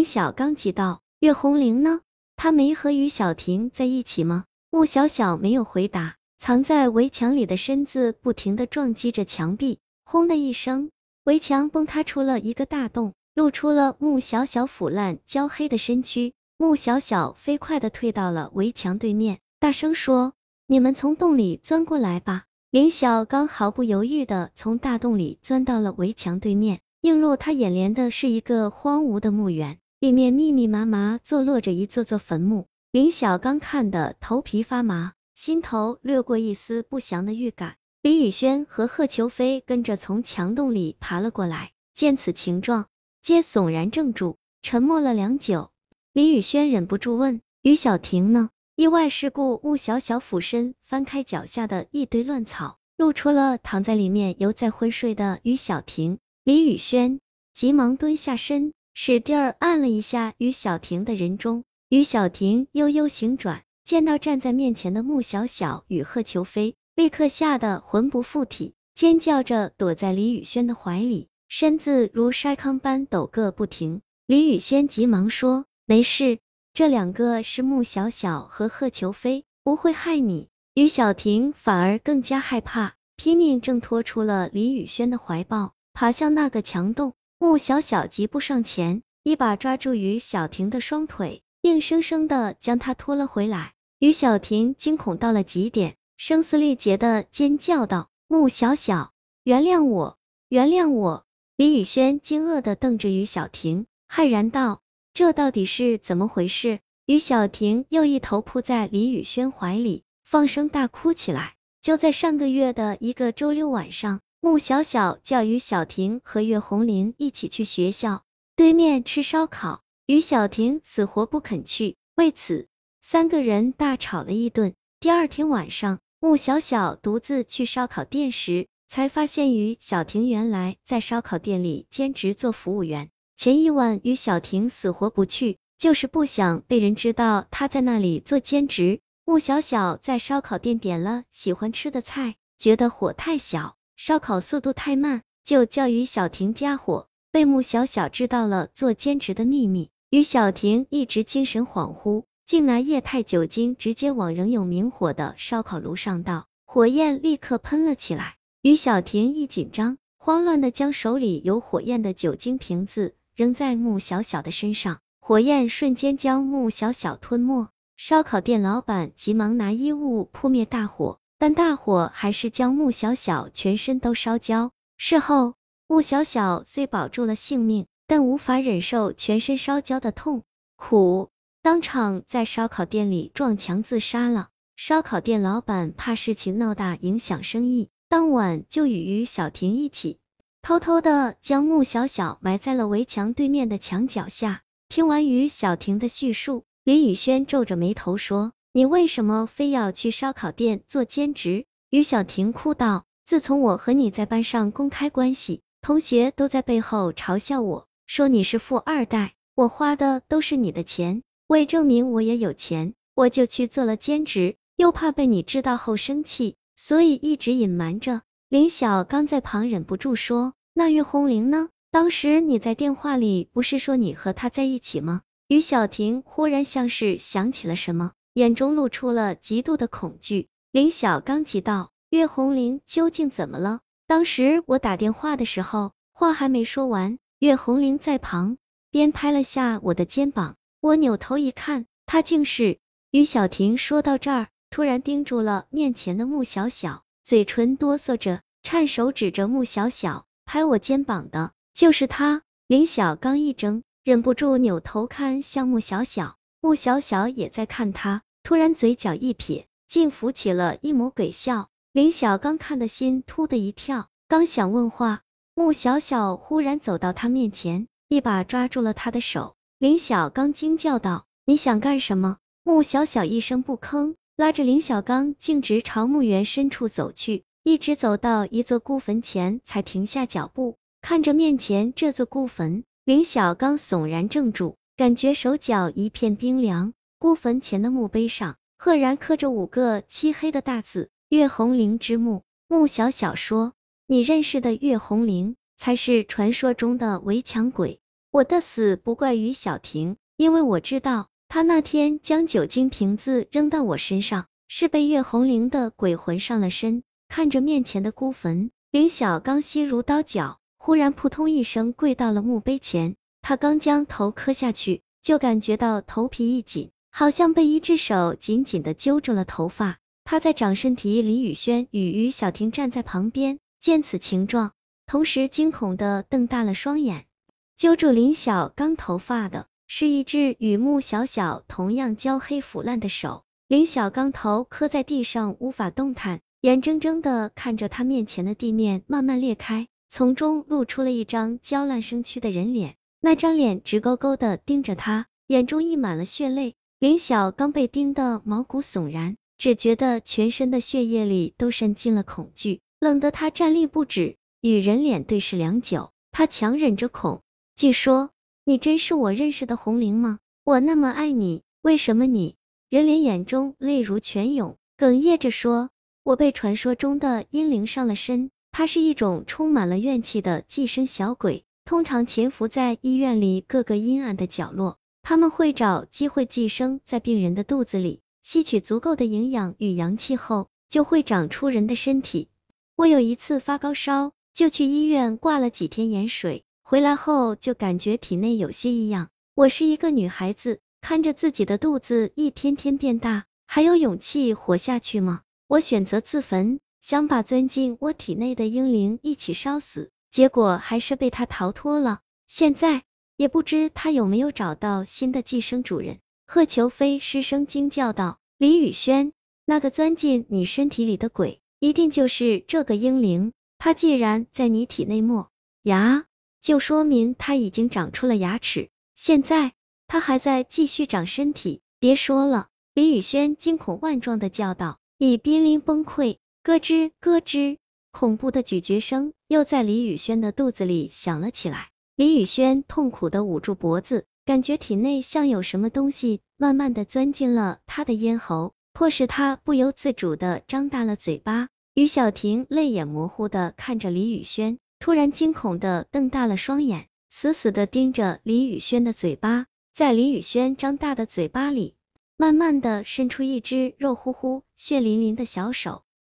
林小刚急道：“岳红玲呢？她没和于小婷在一起吗？”穆小小没有回答，藏在围墙里的身子不停的撞击着墙壁，轰的一声，围墙崩塌出了一个大洞，露出了穆小小腐烂焦黑的身躯。穆小小飞快的退到了围墙对面，大声说：“你们从洞里钻过来吧。”林小刚毫不犹豫的从大洞里钻到了围墙对面，映入他眼帘的是一个荒芜的墓园。里面密密麻麻坐落着一座座坟墓，林小刚看得头皮发麻，心头掠过一丝不祥的预感。李宇轩和贺秋飞跟着从墙洞里爬了过来，见此情状，皆悚然怔住，沉默了良久。李宇轩忍不住问：“于小婷呢？”意外事故，穆小小俯身翻开脚下的一堆乱草，露出了躺在里面犹在昏睡的于小婷。李宇轩急忙蹲下身。使劲儿按了一下于小婷的人中，于小婷悠悠醒转，见到站在面前的穆小小与贺秋飞，立刻吓得魂不附体，尖叫着躲在李宇轩的怀里，身子如筛糠般抖个不停。李宇轩急忙说：“没事，这两个是穆小小和贺秋飞，不会害你。”于小婷反而更加害怕，拼命挣脱出了李宇轩的怀抱，爬向那个墙洞。穆小小急步上前，一把抓住于小婷的双腿，硬生生的将她拖了回来。于小婷惊恐到了极点，声嘶力竭的尖叫道：“穆小小，原谅我，原谅我！”李宇轩惊愕的瞪着于小婷，骇然道：“这到底是怎么回事？”于小婷又一头扑在李宇轩怀里，放声大哭起来。就在上个月的一个周六晚上。穆小小叫于小婷和岳红玲一起去学校对面吃烧烤，于小婷死活不肯去，为此三个人大吵了一顿。第二天晚上，穆小小独自去烧烤店时，才发现于小婷原来在烧烤店里兼职做服务员。前一晚于小婷死活不去，就是不想被人知道她在那里做兼职。穆小小在烧烤店点了喜欢吃的菜，觉得火太小。烧烤速度太慢，就叫于小婷加火。被穆小小知道了做兼职的秘密，于小婷一直精神恍惚，竟拿液态酒精直接往仍有明火的烧烤炉上倒，火焰立刻喷了起来。于小婷一紧张，慌乱的将手里有火焰的酒精瓶子扔在穆小小的身上，火焰瞬间将穆小小吞没。烧烤店老板急忙拿衣物扑灭大火。但大火还是将穆小小全身都烧焦。事后，穆小小虽保住了性命，但无法忍受全身烧焦的痛苦，当场在烧烤店里撞墙自杀了。烧烤店老板怕事情闹大影响生意，当晚就与于小婷一起偷偷的将穆小小埋在了围墙对面的墙角下。听完于小婷的叙述，林宇轩皱着眉头说。你为什么非要去烧烤店做兼职？于小婷哭道：“自从我和你在班上公开关系，同学都在背后嘲笑我，说你是富二代，我花的都是你的钱。为证明我也有钱，我就去做了兼职，又怕被你知道后生气，所以一直隐瞒着。”林小刚在旁忍不住说：“那岳红玲呢？当时你在电话里不是说你和他在一起吗？”于小婷忽然像是想起了什么。眼中露出了极度的恐惧。林小刚急道：“岳红玲究竟怎么了？当时我打电话的时候，话还没说完，岳红玲在旁边拍了下我的肩膀，我扭头一看，她竟是于小婷。”说到这儿，突然盯住了面前的穆小小，嘴唇哆嗦着，颤手指着穆小小，拍我肩膀的就是她。林小刚一怔，忍不住扭头看向穆小小。穆小小也在看他，突然嘴角一撇，竟浮起了一抹鬼笑。林小刚看的心突的一跳，刚想问话，穆小小忽然走到他面前，一把抓住了他的手。林小刚惊叫道：“你想干什么？”穆小小一声不吭，拉着林小刚径直朝墓园深处走去，一直走到一座孤坟前，才停下脚步。看着面前这座孤坟，林小刚悚然怔住。感觉手脚一片冰凉，孤坟前的墓碑上赫然刻着五个漆黑的大字：岳红玲之墓。穆小小说：“你认识的岳红玲，才是传说中的围墙鬼。”我的死不怪于小婷，因为我知道，她那天将酒精瓶子扔到我身上，是被岳红玲的鬼魂上了身。看着面前的孤坟，林小刚心如刀绞，忽然扑通一声跪到了墓碑前。他刚将头磕下去，就感觉到头皮一紧，好像被一只手紧紧的揪住了头发。他在长身体李宇轩与于小婷站在旁边，见此情状，同时惊恐的瞪大了双眼。揪住林小刚头发的是一只与穆小小同样焦黑腐烂的手。林小刚头磕在地上，无法动弹。眼睁睁的看着他面前的地面慢慢裂开，从中露出了一张焦烂生蛆的人脸，那张脸直勾勾的盯着他，眼中溢满了血泪。林晓刚被盯得毛骨悚然，只觉得全身的血液里都渗进了恐惧，冷得他站立不止。与人脸对视良久，他强忍着恐惧说：“你真是我认识的红玲吗？我那么爱你，为什么你？”人脸眼中泪如泉涌，哽咽着说。我被传说中的阴灵上了身，它是一种充满了怨气的寄生小鬼，通常潜伏在医院里各个阴暗的角落。他们会找机会寄生在病人的肚子里，吸取足够的营养与阳气后，就会长出人的身体。我有一次发高烧，就去医院挂了几天盐水，回来后就感觉体内有些异样。我是一个女孩子，看着自己的肚子一天天变大，还有勇气活下去吗？我选择自焚，想把钻进我体内的婴灵一起烧死，结果还是被他逃脱了。现在也不知他有没有找到新的寄生主人。贺秋飞失声惊叫道：“李宇轩，那个钻进你身体里的鬼，一定就是这个婴灵。他既然在你体内没牙，就说明他已经长出了牙齿。现在他还在继续长身体。别说了！”李宇轩惊恐万状的叫道。已濒临崩溃，咯吱咯吱，恐怖的咀嚼声又在李宇轩的肚子里响了起来。李宇轩痛苦的捂住脖子，感觉体内像有什么东西慢慢的钻进了他的咽喉，迫使他不由自主的张大了嘴巴。于小婷泪眼模糊的看着李宇轩，突然惊恐的瞪大了双眼，死死的盯着李宇轩的嘴巴，在李宇轩张大的嘴巴里。慢慢的伸出一只肉乎乎、血淋淋的小手，